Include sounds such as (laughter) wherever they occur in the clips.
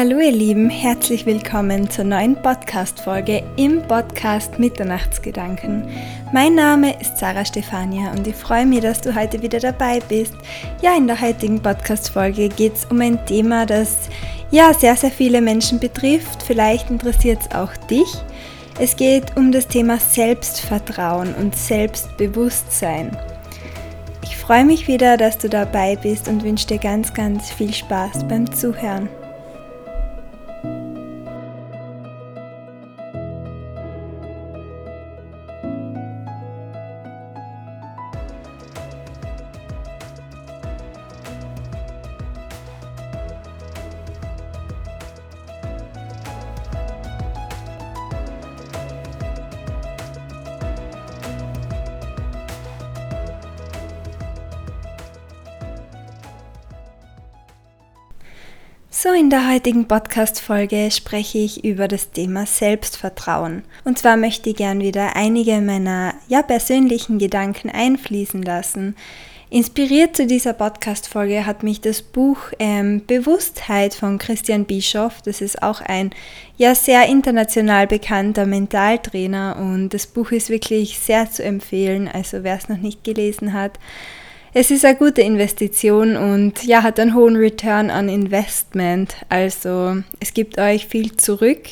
Hallo ihr Lieben, herzlich willkommen zur neuen Podcast-Folge im Podcast Mitternachtsgedanken. Mein Name ist Sarah Stefania und ich freue mich, dass du heute wieder dabei bist. Ja, in der heutigen Podcast-Folge geht es um ein Thema, das ja sehr, sehr viele Menschen betrifft. Vielleicht interessiert es auch dich. Es geht um das Thema Selbstvertrauen und Selbstbewusstsein. Ich freue mich wieder, dass du dabei bist und wünsche dir ganz, ganz viel Spaß beim Zuhören. So, in der heutigen Podcast-Folge spreche ich über das Thema Selbstvertrauen. Und zwar möchte ich gern wieder einige meiner ja, persönlichen Gedanken einfließen lassen. Inspiriert zu dieser Podcast-Folge hat mich das Buch ähm, Bewusstheit von Christian Bischoff. Das ist auch ein ja sehr international bekannter Mentaltrainer und das Buch ist wirklich sehr zu empfehlen. Also wer es noch nicht gelesen hat, es ist eine gute Investition und ja, hat einen hohen Return on Investment. Also es gibt euch viel zurück.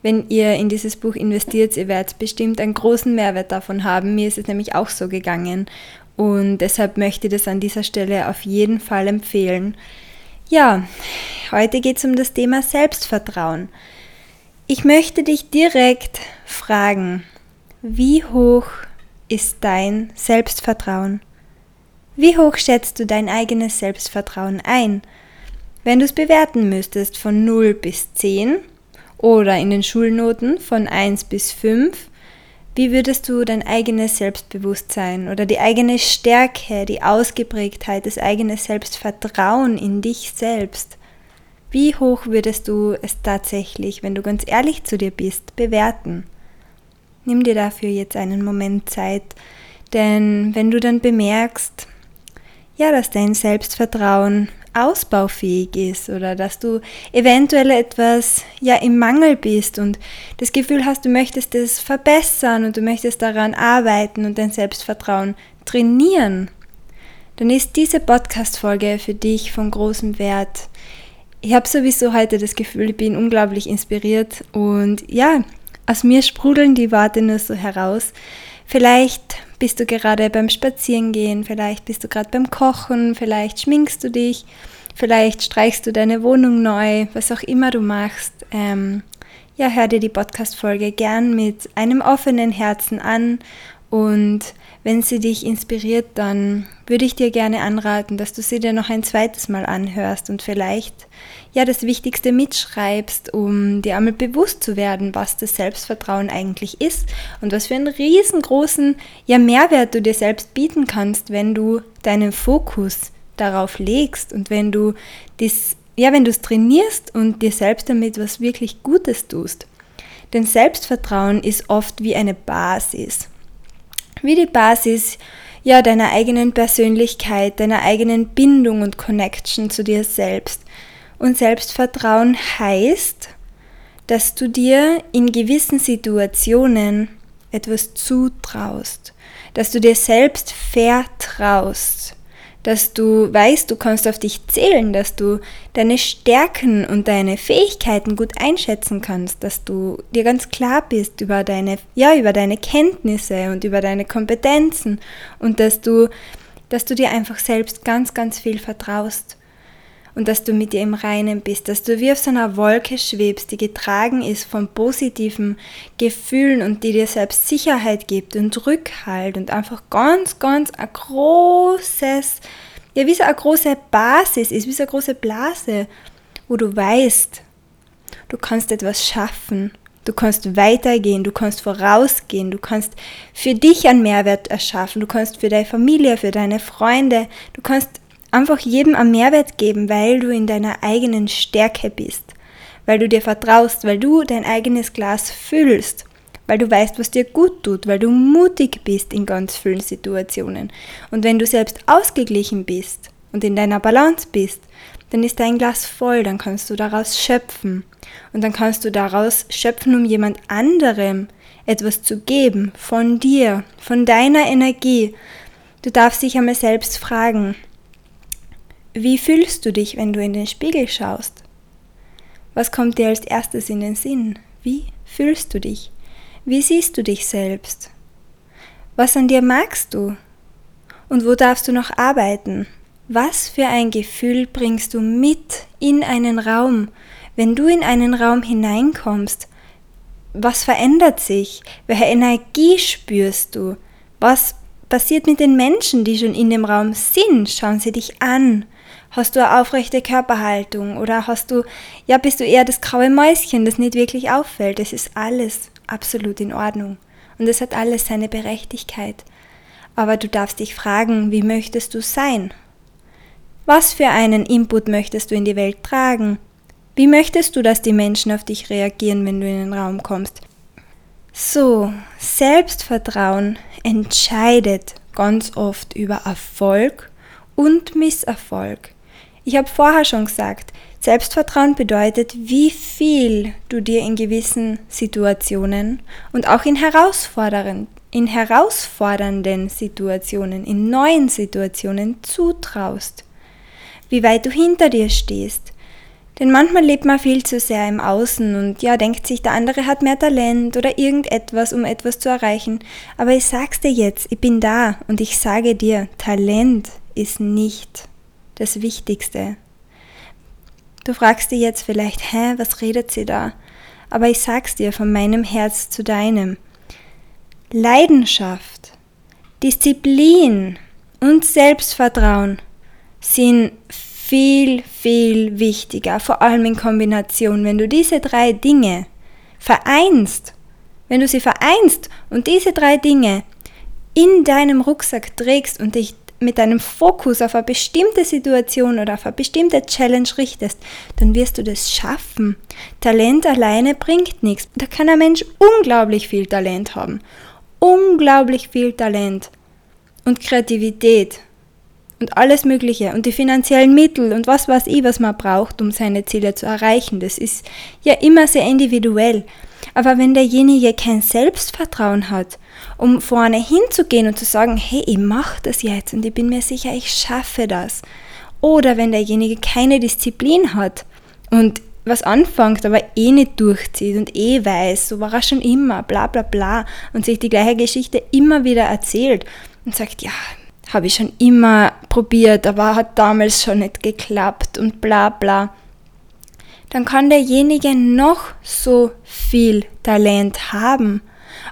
Wenn ihr in dieses Buch investiert, ihr werdet bestimmt einen großen Mehrwert davon haben. Mir ist es nämlich auch so gegangen und deshalb möchte ich das an dieser Stelle auf jeden Fall empfehlen. Ja, heute geht es um das Thema Selbstvertrauen. Ich möchte dich direkt fragen, wie hoch ist dein Selbstvertrauen? Wie hoch schätzt du dein eigenes Selbstvertrauen ein? Wenn du es bewerten müsstest von 0 bis 10 oder in den Schulnoten von 1 bis 5, wie würdest du dein eigenes Selbstbewusstsein oder die eigene Stärke, die Ausgeprägtheit, das eigene Selbstvertrauen in dich selbst, wie hoch würdest du es tatsächlich, wenn du ganz ehrlich zu dir bist, bewerten? Nimm dir dafür jetzt einen Moment Zeit, denn wenn du dann bemerkst, ja, dass dein Selbstvertrauen ausbaufähig ist oder dass du eventuell etwas ja im Mangel bist und das Gefühl hast, du möchtest es verbessern und du möchtest daran arbeiten und dein Selbstvertrauen trainieren, dann ist diese Podcast-Folge für dich von großem Wert. Ich habe sowieso heute das Gefühl, ich bin unglaublich inspiriert und ja, aus mir sprudeln die Worte nur so heraus. Vielleicht bist du gerade beim Spazierengehen, vielleicht bist du gerade beim Kochen, vielleicht schminkst du dich, vielleicht streichst du deine Wohnung neu, was auch immer du machst. Ähm, ja, hör dir die Podcast-Folge gern mit einem offenen Herzen an und wenn sie dich inspiriert, dann würde ich dir gerne anraten, dass du sie dir noch ein zweites Mal anhörst und vielleicht ja das Wichtigste mitschreibst, um dir einmal bewusst zu werden, was das Selbstvertrauen eigentlich ist und was für einen riesengroßen ja, Mehrwert du dir selbst bieten kannst, wenn du deinen Fokus darauf legst und wenn du das, ja, wenn du es trainierst und dir selbst damit was wirklich Gutes tust. Denn Selbstvertrauen ist oft wie eine Basis wie die Basis ja deiner eigenen Persönlichkeit, deiner eigenen Bindung und Connection zu dir selbst. Und Selbstvertrauen heißt, dass du dir in gewissen Situationen etwas zutraust, dass du dir selbst vertraust, dass du weißt, du kannst auf dich zählen, dass du deine Stärken und deine Fähigkeiten gut einschätzen kannst, dass du dir ganz klar bist über deine, ja, über deine Kenntnisse und über deine Kompetenzen und dass du, dass du dir einfach selbst ganz, ganz viel vertraust und dass du mit dir im Reinen bist, dass du wie auf so einer Wolke schwebst, die getragen ist von positiven Gefühlen und die dir selbst Sicherheit gibt und Rückhalt und einfach ganz, ganz ein großes, ja, wie so eine große Basis ist, wie so eine große Blase, wo du weißt, du kannst etwas schaffen, du kannst weitergehen, du kannst vorausgehen, du kannst für dich einen Mehrwert erschaffen, du kannst für deine Familie, für deine Freunde, du kannst einfach jedem einen Mehrwert geben, weil du in deiner eigenen Stärke bist, weil du dir vertraust, weil du dein eigenes Glas füllst, weil du weißt, was dir gut tut, weil du mutig bist in ganz vielen Situationen. Und wenn du selbst ausgeglichen bist, und in deiner Balance bist, dann ist dein Glas voll, dann kannst du daraus schöpfen. Und dann kannst du daraus schöpfen, um jemand anderem etwas zu geben, von dir, von deiner Energie. Du darfst dich einmal selbst fragen, wie fühlst du dich, wenn du in den Spiegel schaust? Was kommt dir als erstes in den Sinn? Wie fühlst du dich? Wie siehst du dich selbst? Was an dir magst du? Und wo darfst du noch arbeiten? Was für ein Gefühl bringst du mit in einen Raum, wenn du in einen Raum hineinkommst? Was verändert sich? Welche Energie spürst du? Was passiert mit den Menschen, die schon in dem Raum sind? Schauen sie dich an. Hast du eine aufrechte Körperhaltung oder hast du, ja, bist du eher das graue Mäuschen, das nicht wirklich auffällt? Es ist alles absolut in Ordnung und es hat alles seine Berechtigkeit. Aber du darfst dich fragen, wie möchtest du sein? Was für einen Input möchtest du in die Welt tragen? Wie möchtest du, dass die Menschen auf dich reagieren, wenn du in den Raum kommst? So, Selbstvertrauen entscheidet ganz oft über Erfolg und Misserfolg. Ich habe vorher schon gesagt, Selbstvertrauen bedeutet, wie viel du dir in gewissen Situationen und auch in, herausfordernden, in herausfordernden Situationen, in neuen Situationen zutraust. Wie weit du hinter dir stehst. Denn manchmal lebt man viel zu sehr im Außen und ja, denkt sich, der andere hat mehr Talent oder irgendetwas, um etwas zu erreichen. Aber ich sag's dir jetzt, ich bin da und ich sage dir, Talent ist nicht das Wichtigste. Du fragst dir jetzt vielleicht, hä, was redet sie da? Aber ich sag's dir von meinem Herz zu deinem. Leidenschaft, Disziplin und Selbstvertrauen sind viel, viel wichtiger, vor allem in Kombination. Wenn du diese drei Dinge vereinst, wenn du sie vereinst und diese drei Dinge in deinem Rucksack trägst und dich mit deinem Fokus auf eine bestimmte Situation oder auf eine bestimmte Challenge richtest, dann wirst du das schaffen. Talent alleine bringt nichts. Da kann ein Mensch unglaublich viel Talent haben. Unglaublich viel Talent und Kreativität und alles Mögliche und die finanziellen Mittel und was weiß ich, was man braucht, um seine Ziele zu erreichen. Das ist ja immer sehr individuell. Aber wenn derjenige kein Selbstvertrauen hat, um vorne hinzugehen und zu sagen, hey, ich mache das jetzt und ich bin mir sicher, ich schaffe das. Oder wenn derjenige keine Disziplin hat und was anfängt, aber eh nicht durchzieht und eh weiß, so war er schon immer, bla bla bla, und sich die gleiche Geschichte immer wieder erzählt und sagt, ja, habe ich schon immer probiert, aber hat damals schon nicht geklappt und bla bla dann kann derjenige noch so viel Talent haben,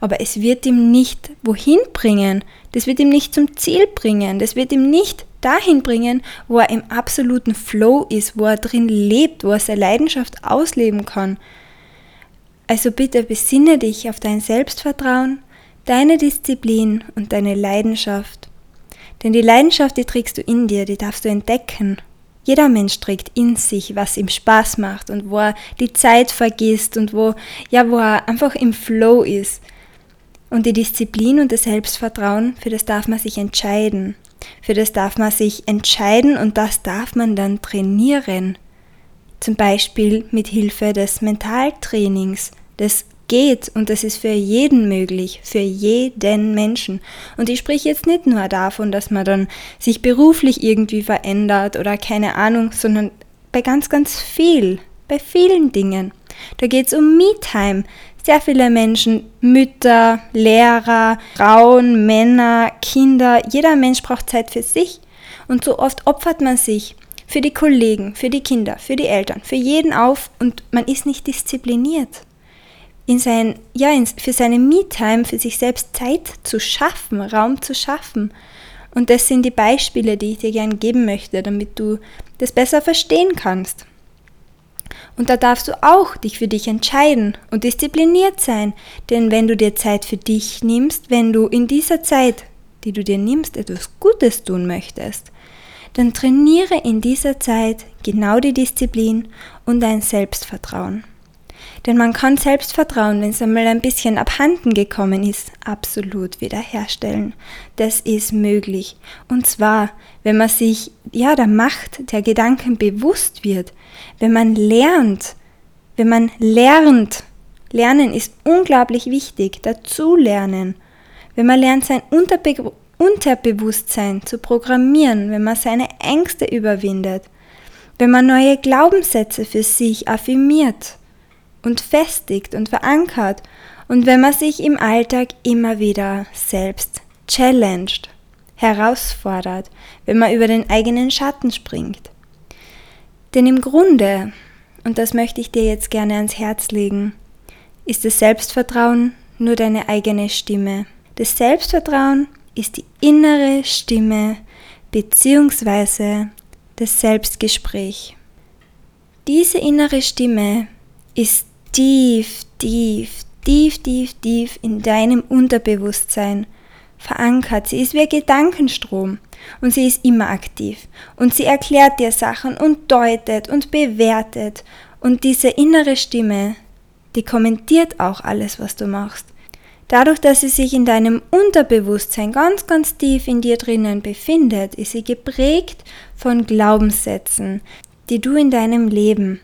aber es wird ihm nicht wohin bringen, das wird ihm nicht zum Ziel bringen, das wird ihm nicht dahin bringen, wo er im absoluten Flow ist, wo er drin lebt, wo er seine Leidenschaft ausleben kann. Also bitte besinne dich auf dein Selbstvertrauen, deine Disziplin und deine Leidenschaft. Denn die Leidenschaft, die trägst du in dir, die darfst du entdecken jeder Mensch trägt in sich, was ihm Spaß macht und wo er die Zeit vergisst und wo, ja, wo er einfach im Flow ist. Und die Disziplin und das Selbstvertrauen, für das darf man sich entscheiden. Für das darf man sich entscheiden und das darf man dann trainieren. Zum Beispiel mit Hilfe des Mentaltrainings, des geht und das ist für jeden möglich, für jeden Menschen. Und ich spreche jetzt nicht nur davon, dass man dann sich beruflich irgendwie verändert oder keine Ahnung, sondern bei ganz, ganz viel, bei vielen Dingen. Da geht es um Me-Time. Sehr viele Menschen, Mütter, Lehrer, Frauen, Männer, Kinder, jeder Mensch braucht Zeit für sich. Und so oft opfert man sich für die Kollegen, für die Kinder, für die Eltern, für jeden auf und man ist nicht diszipliniert in sein, ja, in, für seine Me-Time, für sich selbst Zeit zu schaffen, Raum zu schaffen. Und das sind die Beispiele, die ich dir gerne geben möchte, damit du das besser verstehen kannst. Und da darfst du auch dich für dich entscheiden und diszipliniert sein. Denn wenn du dir Zeit für dich nimmst, wenn du in dieser Zeit, die du dir nimmst, etwas Gutes tun möchtest, dann trainiere in dieser Zeit genau die Disziplin und dein Selbstvertrauen. Denn man kann Selbstvertrauen, wenn es einmal ein bisschen abhanden gekommen ist, absolut wiederherstellen. Das ist möglich. Und zwar, wenn man sich ja der Macht der Gedanken bewusst wird, wenn man lernt, wenn man lernt. Lernen ist unglaublich wichtig, dazu lernen. Wenn man lernt, sein Unterbe Unterbewusstsein zu programmieren, wenn man seine Ängste überwindet, wenn man neue Glaubenssätze für sich affirmiert, und festigt und verankert und wenn man sich im Alltag immer wieder selbst challenged, herausfordert, wenn man über den eigenen Schatten springt. Denn im Grunde, und das möchte ich dir jetzt gerne ans Herz legen, ist das Selbstvertrauen nur deine eigene Stimme. Das Selbstvertrauen ist die innere Stimme bzw. das Selbstgespräch. Diese innere Stimme ist tief, tief, tief, tief, tief in deinem Unterbewusstsein verankert. Sie ist wie ein Gedankenstrom und sie ist immer aktiv. Und sie erklärt dir Sachen und deutet und bewertet. Und diese innere Stimme, die kommentiert auch alles, was du machst. Dadurch, dass sie sich in deinem Unterbewusstsein ganz, ganz tief in dir drinnen befindet, ist sie geprägt von Glaubenssätzen, die du in deinem Leben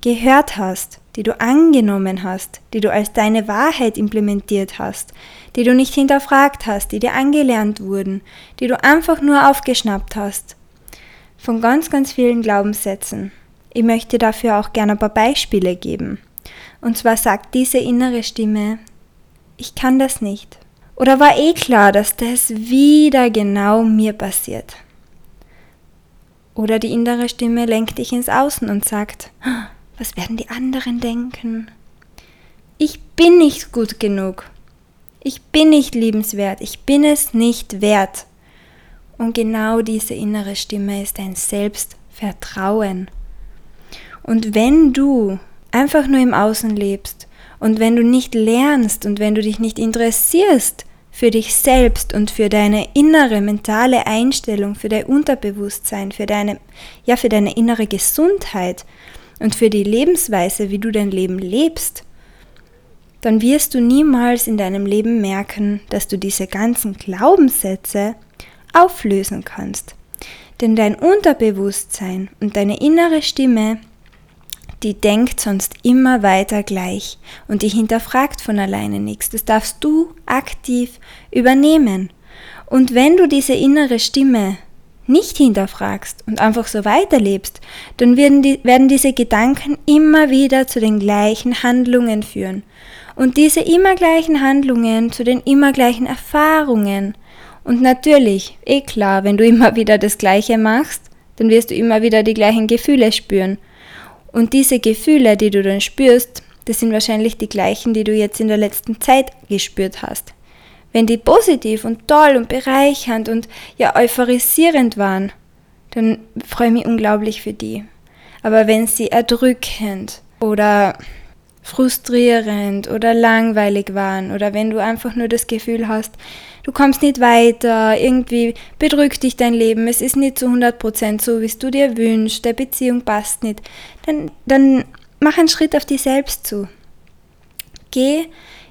gehört hast, die du angenommen hast, die du als deine Wahrheit implementiert hast, die du nicht hinterfragt hast, die dir angelernt wurden, die du einfach nur aufgeschnappt hast. Von ganz, ganz vielen Glaubenssätzen. Ich möchte dafür auch gerne ein paar Beispiele geben. Und zwar sagt diese innere Stimme, ich kann das nicht. Oder war eh klar, dass das wieder genau mir passiert. Oder die innere Stimme lenkt dich ins Außen und sagt, was werden die anderen denken? Ich bin nicht gut genug. Ich bin nicht liebenswert. Ich bin es nicht wert. Und genau diese innere Stimme ist dein Selbstvertrauen. Und wenn du einfach nur im Außen lebst und wenn du nicht lernst und wenn du dich nicht interessierst für dich selbst und für deine innere mentale Einstellung, für dein Unterbewusstsein, für deine, ja, für deine innere Gesundheit, und für die Lebensweise, wie du dein Leben lebst, dann wirst du niemals in deinem Leben merken, dass du diese ganzen Glaubenssätze auflösen kannst. Denn dein Unterbewusstsein und deine innere Stimme, die denkt sonst immer weiter gleich und die hinterfragt von alleine nichts. Das darfst du aktiv übernehmen. Und wenn du diese innere Stimme nicht hinterfragst und einfach so weiterlebst, dann werden, die, werden diese Gedanken immer wieder zu den gleichen Handlungen führen. Und diese immer gleichen Handlungen zu den immer gleichen Erfahrungen. Und natürlich, eh klar, wenn du immer wieder das Gleiche machst, dann wirst du immer wieder die gleichen Gefühle spüren. Und diese Gefühle, die du dann spürst, das sind wahrscheinlich die gleichen, die du jetzt in der letzten Zeit gespürt hast. Wenn die positiv und toll und bereichernd und ja euphorisierend waren, dann freue ich mich unglaublich für die. Aber wenn sie erdrückend oder frustrierend oder langweilig waren oder wenn du einfach nur das Gefühl hast, du kommst nicht weiter, irgendwie bedrückt dich dein Leben, es ist nicht zu 100% so, wie du dir wünschst, der Beziehung passt nicht, dann, dann mach einen Schritt auf dich selbst zu. Geh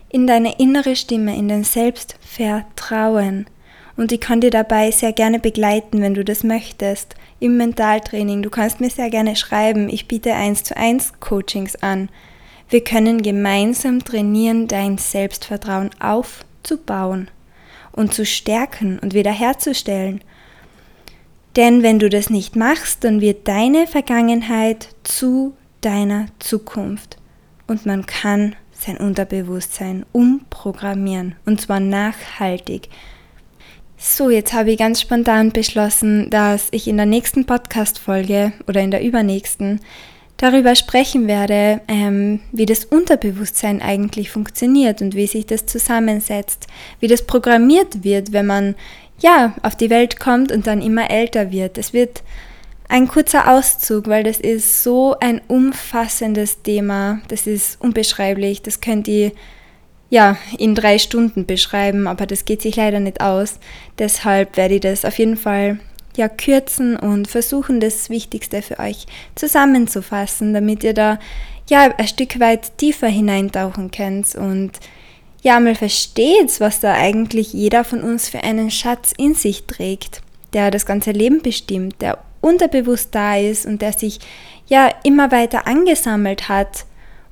in deine innere Stimme, in dein Selbstvertrauen. Und ich kann dir dabei sehr gerne begleiten, wenn du das möchtest, im Mentaltraining. Du kannst mir sehr gerne schreiben. Ich biete 1 zu 1 Coachings an. Wir können gemeinsam trainieren, dein Selbstvertrauen aufzubauen und zu stärken und wiederherzustellen. Denn wenn du das nicht machst, dann wird deine Vergangenheit zu deiner Zukunft. Und man kann sein Unterbewusstsein umprogrammieren und zwar nachhaltig. So, jetzt habe ich ganz spontan beschlossen, dass ich in der nächsten Podcast-Folge oder in der übernächsten darüber sprechen werde, ähm, wie das Unterbewusstsein eigentlich funktioniert und wie sich das zusammensetzt, wie das programmiert wird, wenn man ja auf die Welt kommt und dann immer älter wird. Es wird ein kurzer Auszug, weil das ist so ein umfassendes Thema. Das ist unbeschreiblich. Das könnt ihr ja in drei Stunden beschreiben, aber das geht sich leider nicht aus. Deshalb werde ich das auf jeden Fall ja kürzen und versuchen, das Wichtigste für euch zusammenzufassen, damit ihr da ja, ein Stück weit tiefer hineintauchen könnt und ja, mal versteht, was da eigentlich jeder von uns für einen Schatz in sich trägt, der das ganze Leben bestimmt, der unterbewusst da ist und der sich ja immer weiter angesammelt hat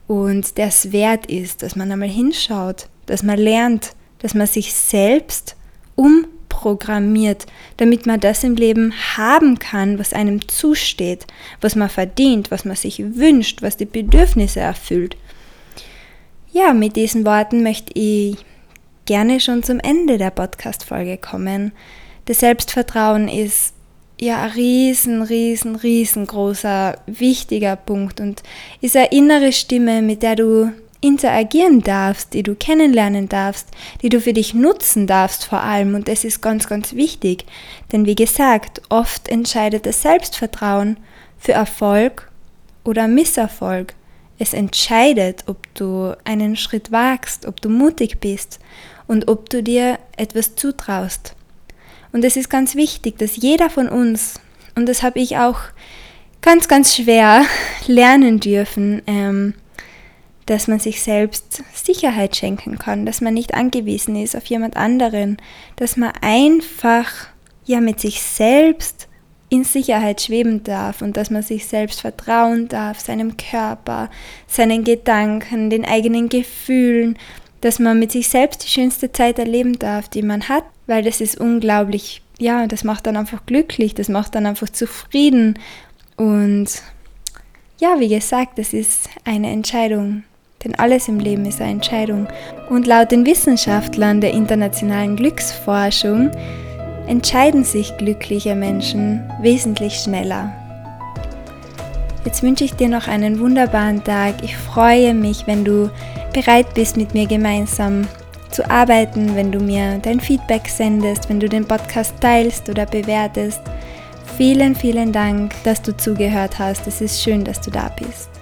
und der es wert ist, dass man einmal hinschaut, dass man lernt, dass man sich selbst umprogrammiert, damit man das im Leben haben kann, was einem zusteht, was man verdient, was man sich wünscht, was die Bedürfnisse erfüllt. Ja, mit diesen Worten möchte ich gerne schon zum Ende der Podcast-Folge kommen. Das Selbstvertrauen ist ja riesen, riesen, riesengroßer, wichtiger Punkt und ist eine innere Stimme, mit der du interagieren darfst, die du kennenlernen darfst, die du für dich nutzen darfst vor allem. Und das ist ganz, ganz wichtig. Denn wie gesagt, oft entscheidet das Selbstvertrauen für Erfolg oder Misserfolg. Es entscheidet, ob du einen Schritt wagst, ob du mutig bist und ob du dir etwas zutraust. Und es ist ganz wichtig, dass jeder von uns, und das habe ich auch ganz, ganz schwer (laughs) lernen dürfen, ähm, dass man sich selbst Sicherheit schenken kann, dass man nicht angewiesen ist auf jemand anderen, dass man einfach ja mit sich selbst in Sicherheit schweben darf und dass man sich selbst vertrauen darf, seinem Körper, seinen Gedanken, den eigenen Gefühlen, dass man mit sich selbst die schönste Zeit erleben darf, die man hat weil das ist unglaublich, ja, das macht dann einfach glücklich, das macht dann einfach zufrieden und ja, wie gesagt, das ist eine Entscheidung, denn alles im Leben ist eine Entscheidung. Und laut den Wissenschaftlern der internationalen Glücksforschung entscheiden sich glückliche Menschen wesentlich schneller. Jetzt wünsche ich dir noch einen wunderbaren Tag. Ich freue mich, wenn du bereit bist, mit mir gemeinsam zu arbeiten, wenn du mir dein Feedback sendest, wenn du den Podcast teilst oder bewertest. Vielen, vielen Dank, dass du zugehört hast. Es ist schön, dass du da bist.